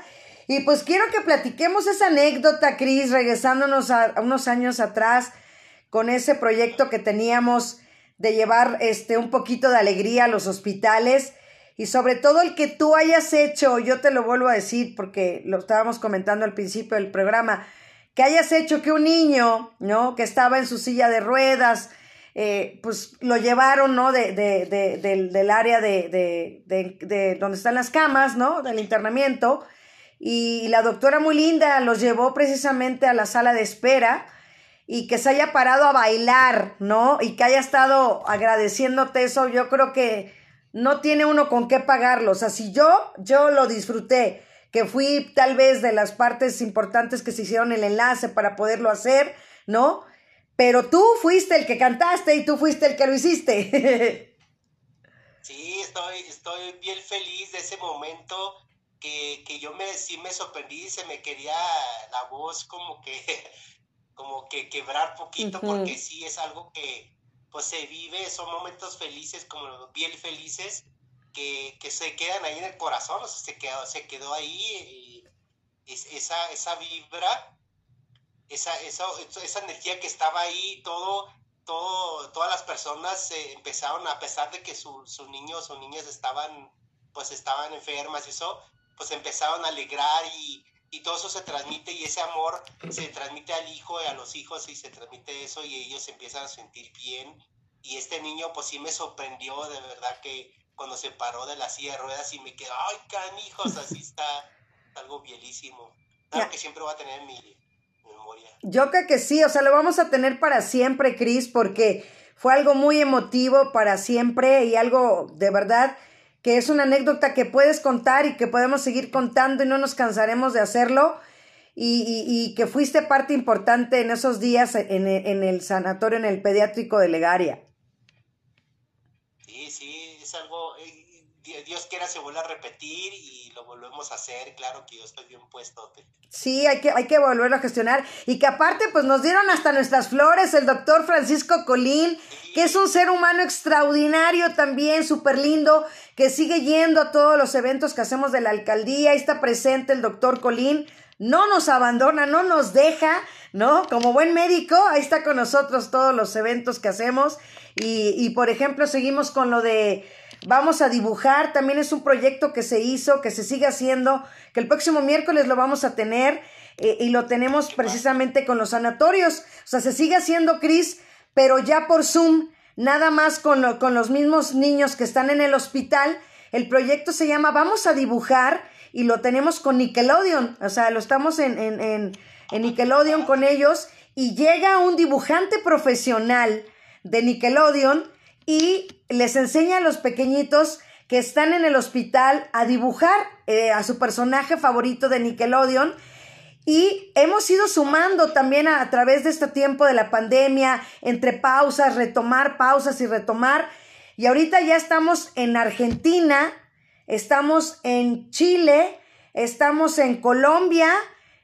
Y pues quiero que platiquemos esa anécdota, Cris, regresándonos a, a unos años atrás con ese proyecto que teníamos de llevar este un poquito de alegría a los hospitales y sobre todo el que tú hayas hecho, yo te lo vuelvo a decir porque lo estábamos comentando al principio del programa, que hayas hecho que un niño, ¿no? Que estaba en su silla de ruedas, eh, pues lo llevaron, ¿no? De, de, de- del, del área de, de, de, de donde están las camas, ¿no? Del internamiento. Y la doctora muy linda los llevó precisamente a la sala de espera y que se haya parado a bailar, ¿no? Y que haya estado agradeciéndote eso, yo creo que no tiene uno con qué pagarlo. O sea, si yo, yo lo disfruté, que fui tal vez de las partes importantes que se hicieron el enlace para poderlo hacer, ¿no? Pero tú fuiste el que cantaste y tú fuiste el que lo hiciste. Sí, estoy, estoy bien feliz de ese momento que, que yo me, sí me sorprendí, se me quería la voz como que, como que quebrar poquito, porque sí es algo que pues se vive, son momentos felices, como bien felices, que, que se quedan ahí en el corazón, o sea, se quedó, se quedó ahí es- esa, esa vibra, esa, esa, esa energía que estaba ahí, todo, todo, todas las personas eh, empezaron, a pesar de que su- sus niños o niñas estaban, pues estaban enfermas y eso, pues empezaron a alegrar y, y todo eso se transmite y ese amor se transmite al hijo y a los hijos y se transmite eso y ellos empiezan a sentir bien. Y este niño pues sí me sorprendió de verdad que cuando se paró de la silla de ruedas y me quedó, ay canijos, así está algo bielísimo. Claro Ya. que siempre va a tener en mi memoria. Yo creo que sí, o sea, lo vamos a tener para siempre, Cris, porque fue algo muy emotivo para siempre y algo de verdad que es una anécdota que puedes contar y que podemos seguir contando y no nos cansaremos de hacerlo. y, y, que fuiste parte importante en esos días en, en el sanatorio, en el pediátrico de Legaria. Sí, sí, es algo, eh, Dios quiera se vuelva a repetir y lo volvemos a hacer, claro que yo estoy bien puesto. Sí, hay que, hay que volverlo a gestionar. Y que aparte pues nos dieron hasta nuestras flores el doctor Francisco Colín, que es un ser humano extraordinario también, súper lindo, que sigue yendo a todos los eventos que hacemos de la alcaldía, ahí está presente el doctor Colín, no nos abandona, no nos deja, ¿no? Como buen médico, ahí está con nosotros todos los eventos que hacemos. Y, y por ejemplo seguimos con lo de Vamos a dibujar, también es un proyecto que se hizo, que se sigue haciendo, que el próximo miércoles lo vamos a tener eh, y lo tenemos precisamente con los sanatorios. O sea, se sigue haciendo, Cris, pero ya por Zoom, nada más con, con los mismos niños que están en el hospital. El proyecto se llama Vamos a dibujar y lo tenemos con Nickelodeon. O sea, lo estamos en, en, en, en Nickelodeon con ellos y llega un dibujante profesional de Nickelodeon y les enseña a los pequeñitos que están en el hospital a dibujar eh, a su personaje favorito de Nickelodeon. Y hemos ido sumando también a, a, través de este tiempo de la pandemia, entre pausas, retomar pausas y retomar. Y ahorita ya estamos en Argentina, estamos en Chile, estamos en Colombia,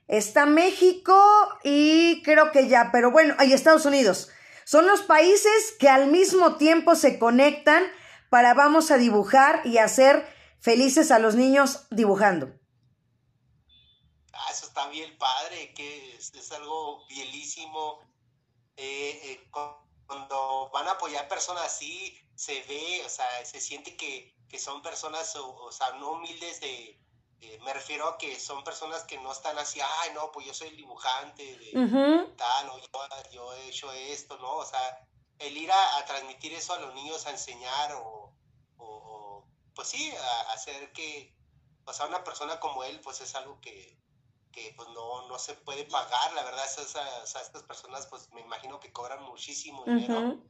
está México y creo que ya, pero bueno, hay Estados Unidos. Son los países que al mismo tiempo se conectan para vamos a dibujar y hacer felices a los niños dibujando. Ah, eso está bien padre, que es, algo bielísimo. Eh, eh, cuando van a apoyar personas así, se ve, o sea, se siente que, que son personas, o sea, no humildes de, eh, me refiero a que son personas que no están así, ay, no, pues yo soy el dibujante de tal, o yo, he hecho esto, ¿no? O sea, el ir a, transmitir eso a los niños, a enseñar, o, o pues sí, a, hacer que, o sea, una persona como él, pues es algo que, que pues no, no se puede pagar, la verdad, o sea, estas personas, pues me imagino que cobran muchísimo dinero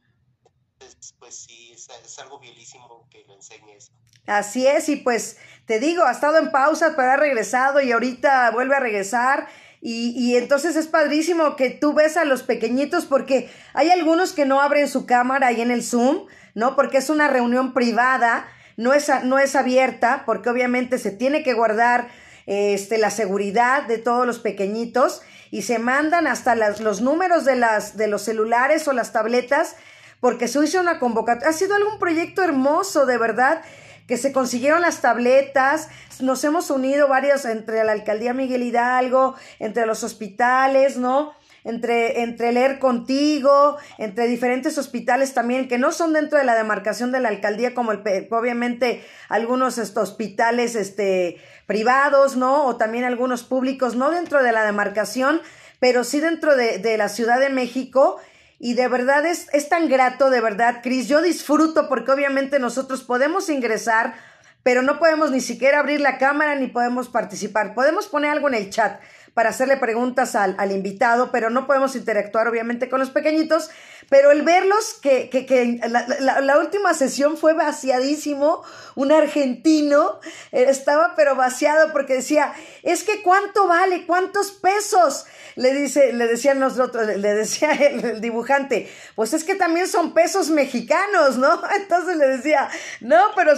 pues sí, es, algo que lo enseñes. Así es, y pues te digo, ha estado en pausa, pero ha regresado y ahorita vuelve a regresar. Y, y, entonces es padrísimo que tú ves a los pequeñitos porque hay algunos que no abren su cámara ahí en el Zoom, ¿no? Porque es una reunión privada, no es, no es abierta, porque obviamente se tiene que guardar este, la seguridad de todos los pequeñitos y se mandan hasta las, los números de, las, de los celulares o las tabletas porque se hizo una convocatoria. Ha sido algún proyecto hermoso, de verdad, que se consiguieron las tabletas, nos hemos unido varios entre la alcaldía Miguel Hidalgo, entre los hospitales, ¿no? Entre, entre leer contigo, entre diferentes hospitales también, que no son dentro de la demarcación de la alcaldía, como el, obviamente algunos estos hospitales este, privados, ¿no? O también algunos públicos, no dentro de la demarcación, pero sí dentro de, de la Ciudad de México, y de verdad es, es tan grato, de verdad, Cris. Yo disfruto porque obviamente nosotros podemos ingresar, pero no podemos ni siquiera abrir la cámara ni podemos participar. Podemos poner algo en el chat para hacerle preguntas al, al invitado, pero no podemos interactuar obviamente con los pequeñitos. Pero el verlos, que, que, la, última sesión fue vaciadísimo, un argentino eh, estaba pero vaciado porque decía, es que cuánto vale, cuántos pesos. Le dice, le decían nosotros, le decía el, dibujante, pues es que también son pesos mexicanos, ¿no? Entonces le decía, no, pero,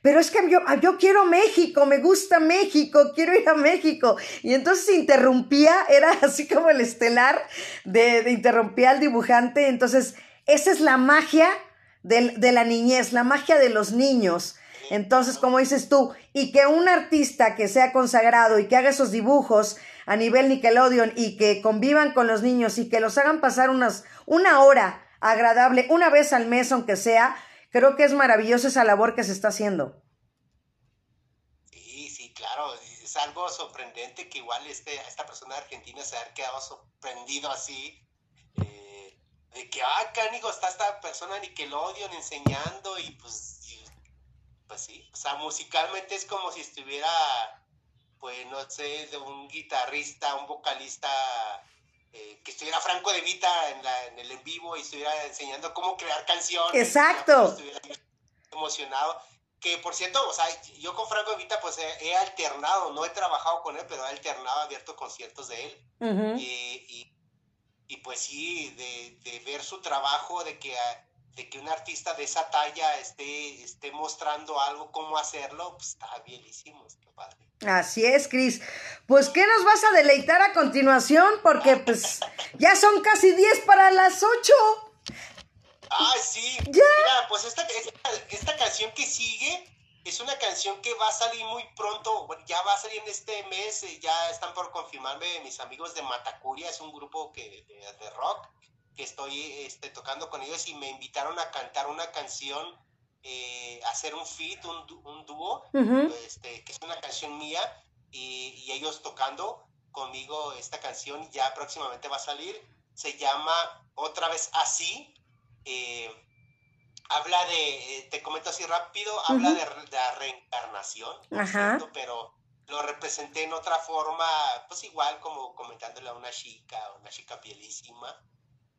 pero es que yo, yo quiero México, me gusta México, quiero ir a México. Y entonces interrumpía, era así como el estelar de, de interrumpía al dibujante, entonces esa es la magia de, de, la niñez, la magia de los niños. Entonces, como dices tú, y que un artista que sea consagrado y que haga esos dibujos a nivel Nickelodeon y que convivan con los niños y que los hagan pasar unas, una hora agradable, una vez al mes, aunque sea, creo que es maravilloso esa labor que se está haciendo. Sí, sí, claro, es algo sorprendente que igual este, esta persona argentina se haya quedado sorprendido así de que, ah, cánigo, está esta persona Nickelodeon enseñando y pues, y, pues sí, o sea, musicalmente es como si estuviera, pues no sé, de un guitarrista, un vocalista, eh, que estuviera Franco de Vita en, la, en el en vivo y estuviera enseñando cómo crear canciones. Exacto. Estuviera emocionado. Que por cierto, o sea, yo con Franco Evita pues he, he alternado, no he trabajado con él, pero he alternado, abierto conciertos de él. Y, y, y, pues sí, de, de, ver su trabajo, de que, de que un artista de esa talla esté, esté mostrando algo, cómo hacerlo, pues está bienísimo, está padre. Así es, Cris. Pues, ¿qué nos vas a deleitar a continuación? Porque, pues, ya son casi 10 para las 8. Ah, sí. Ya. Mira, pues esta, esta, esta, canción que sigue es una canción que va a salir muy pronto. Bueno, ya va a salir en este mes. eh, Ya están por confirmarme mis amigos de Matacuria. Es un grupo que, de, de rock que estoy este, tocando con ellos y me invitaron a cantar una canción, eh, hacer un feat, un, dúo, este, que es una canción mía y, y ellos tocando conmigo esta canción ya próximamente va a salir. Se llama Otra vez así. Eh, habla de, eh, te comento así rápido, habla Ujú. de, re- de la reencarnación, Ajá. cierto, pero lo representé en otra forma, pues igual como comentándole a una chica, una chica pielísima.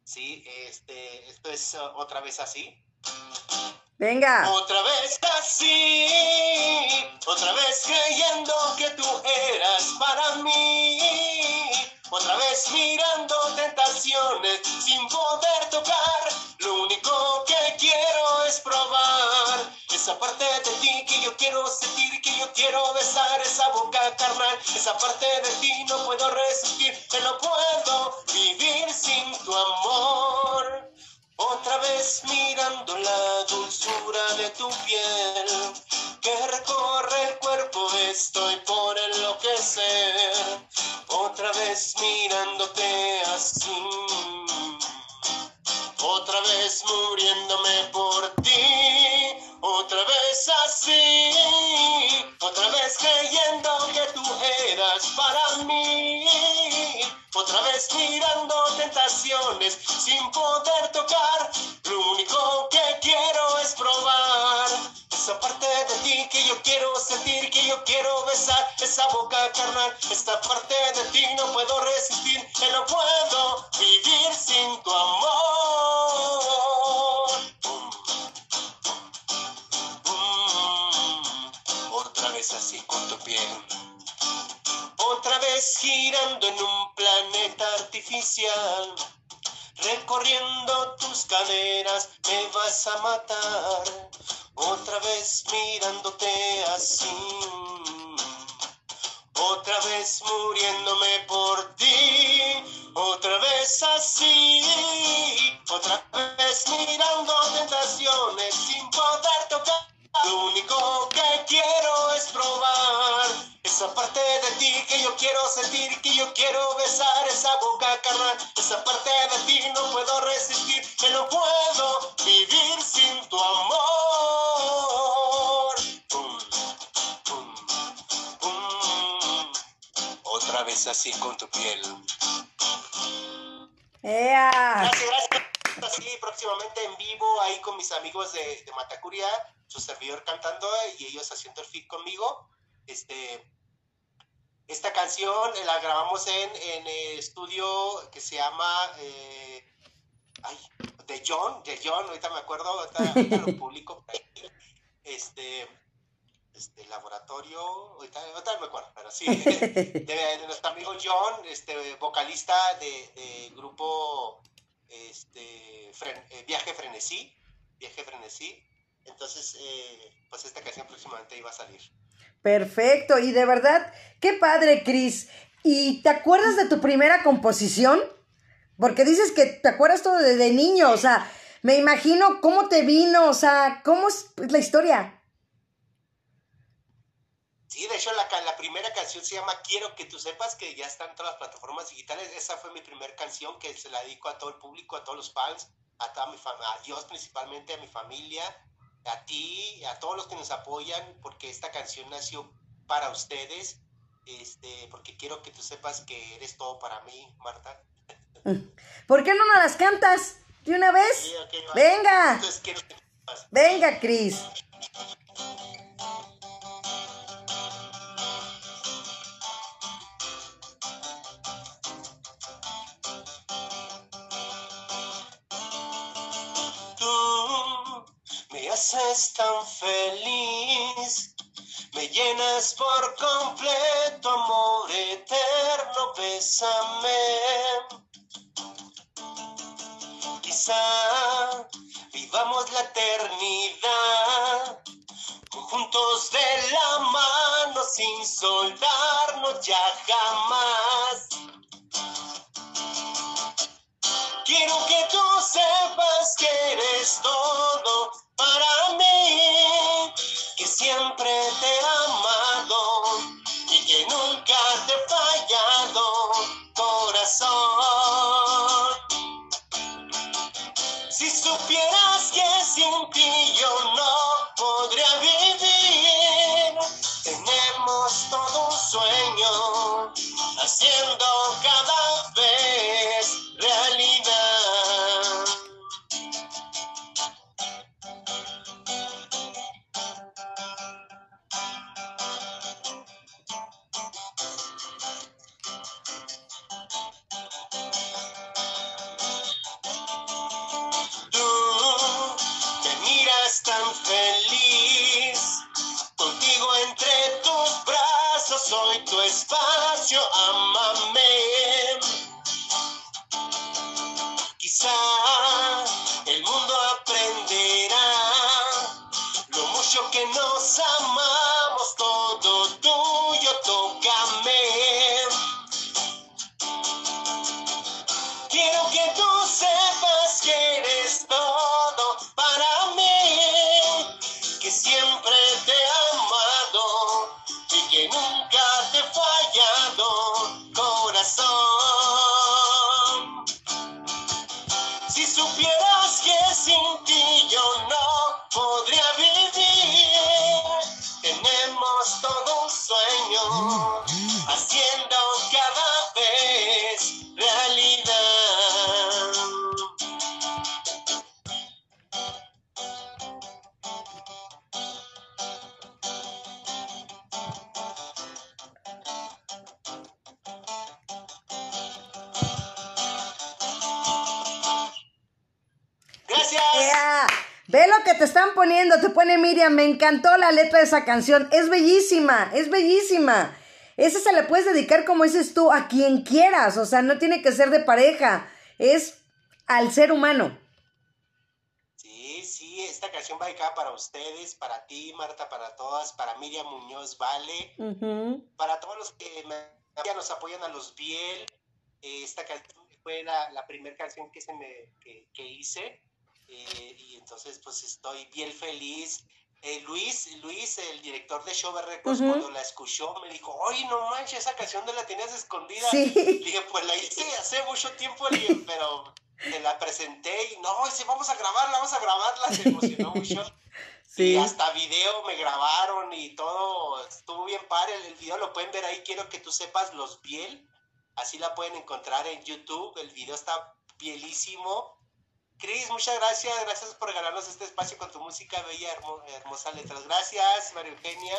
Sí, este, esto es uh, otra vez así. Venga. Otra vez así, otra vez creyendo que tú eras para mí. Otra vez mirando tentaciones sin poder tocar. Lo único que quiero es probar esa parte de ti que yo quiero sentir, que yo quiero besar, esa boca carnal. Esa parte de ti no puedo resistir, que no puedo vivir sin tu amor. Otra vez mirando la dulzura de tu piel que recorre el cuerpo, estoy por enloquecer. Otra vez mirándote así, otra vez muriéndome por ti, otra vez así, otra vez creyendo que tú eras para mí. Otra vez mirando tentaciones sin poder tocar. Lo único que quiero es probar esa parte de ti que yo quiero sentir, que yo quiero besar. Esa boca carnal, esta parte de ti no puedo resistir, que no puedo vivir sin tu amor. Mm, otra vez así con tu piel. Otra vez girando en un planeta artificial. Recorriendo tus caderas me vas a matar. Otra vez mirándote así. Otra vez muriéndome por ti. Otra vez así. Otra vez mirando tentaciones sin poder tocar. Lo único que quiero es probar esa parte de ti que yo quiero sentir, que yo quiero besar, esa boca carnal, esa parte de ti no puedo resistir, que no puedo Vez así con tu piel. ¡Ea! Gracias, gracias. Así próximamente en vivo ahí con mis amigos de, de Matacuria, su servidor cantando y ellos haciendo el feed conmigo. Este, esta canción la grabamos en, en el estudio que se llama eh, ay, de John, de John, ahorita me acuerdo, ahorita, ahorita lo publico. Este, este laboratorio, ahorita, ahorita me acuerdo, pero sí, de, de nuestro amigo John, este vocalista de, de grupo este Fren- eh, Viaje Frenesí, Viaje Frenesí. Entonces, eh, pues esta canción próximamente iba a salir. Perfecto. Y de verdad, qué padre, Cris. ¿Y te acuerdas de tu primera composición? Porque dices que te acuerdas todo desde niño. O sea, me imagino cómo te vino. O sea, cómo es la historia. Sí, de hecho la, la primera canción se llama Quiero que tú sepas que ya está en todas las plataformas digitales. Esa fue mi primera canción que se la dedico a todo el público, a todos los fans, a toda mi familia, a Dios principalmente, a mi familia, a ti, a todos los que nos apoyan, porque esta canción nació para ustedes, este, porque quiero que tú sepas que eres todo para mí, Marta. ¿Por qué no nos las cantas de una vez? Sí, ok, no. Venga, Entonces quiero que tú sepas. venga, Cris. Haces tan feliz. Me llenas por completo, amor eterno, bésame. Quizá vivamos la eternidad, juntos de la mano, sin soldarnos ya jamás. Poniendo, te pone Miriam, me encantó la letra de esa canción, es bellísima, es bellísima. Esa se le puedes dedicar, como dices tú, a quien quieras, o sea, no tiene que ser de pareja, es al ser humano. Sí, sí, esta canción va acá para ustedes, para ti, Marta, para todas, para Miriam Muñoz, Vale, para todos los que nos apoyan a los Biel. eh, esta canción fue la, la primera canción que, se me, que, que hice eh, y entonces pues estoy bien feliz. Eh, Luis, Luis, el director de Show Records, Ujú. cuando la escuchó, me dijo, oye, no manches, esa canción no la tenías escondida. Sí. Le dije, pues la hice hace mucho tiempo, pero te la presenté y no, dice, vamos a grabarla, vamos a grabarla, se emocionó mucho. Sí. Y hasta video me grabaron y todo, estuvo bien padre, el, el video lo pueden ver ahí, quiero que tú sepas los Biel, así la pueden encontrar en YouTube, el video está bielísimo. Cris, muchas gracias, gracias por ganarnos este espacio con tu música bella, hermo- hermosa letras. Gracias, María Eugenia.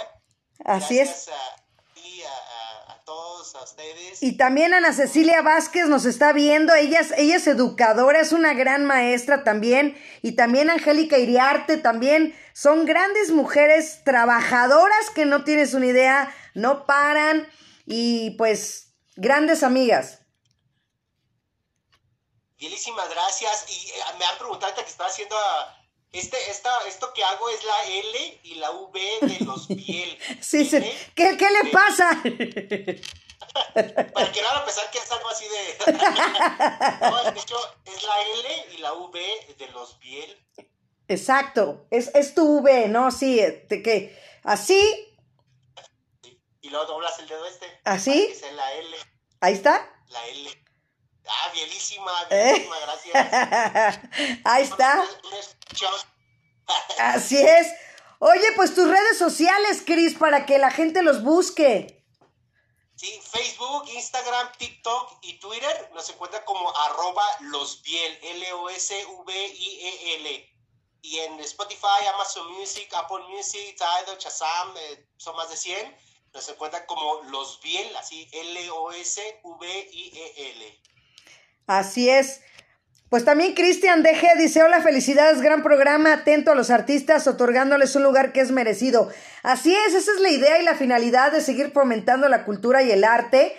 Así es. gracias a ti, a, a- a todos, a ustedes. Y también Ana Cecilia Vázquez nos está viendo, ella es, ella es educadora, es una gran maestra también, y también Angélica Iriarte también, son grandes mujeres trabajadoras que no tienes una idea, no paran, y pues grandes amigas. Bielísimas gracias. Y eh, me han preguntado ahorita que estaba haciendo ah, este, esta, esto que hago es la L y la V de los Biel. Sí, sí. ¿Qué, qué le pasa? Para que no van a pensar que es algo así de. no, de hecho, es la L y la V de los Biel. Exacto, es, es tu V, ¿no? Sí, de que así, Y luego doblas el dedo este. ¿Así? sea la L. ahí está. La L. Ah, bielísima, ¿Eh? bielísima, gracias. ahí está. Shot. Así es. Oye, pues tus redes sociales, Cris, para que la gente los busque. Sí, Facebook, Instagram, TikTok y Twitter nos encuentran como arroba losbiel, L-O-S-V-I-E-L. Y en Spotify, Amazon Music, Apple Music, Tidal, Shazam, eh, son más de 100. Nos encuentran como losbiel, así L-O-S-V-I-E-L. Así es. Pues también Cristian DG dice, hola, felicidades, gran programa, atento a los artistas, otorgándoles un lugar que es merecido. Así es, esa es la idea y la finalidad de seguir fomentando la cultura y el arte.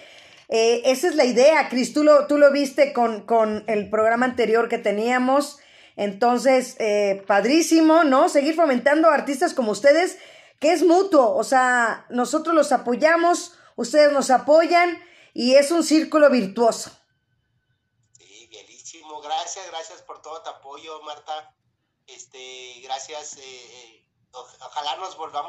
Eh, esa es la idea, Cris, tú lo, tú lo viste con, con el programa anterior que teníamos. Entonces, eh, padrísimo, ¿no? Seguir fomentando artistas como ustedes, que es mutuo, o sea, nosotros los apoyamos, ustedes nos apoyan y es un círculo virtuoso. Gracias, gracias por todo tu apoyo, Marta. Este, gracias, eh, eh, ojalá nos volvamos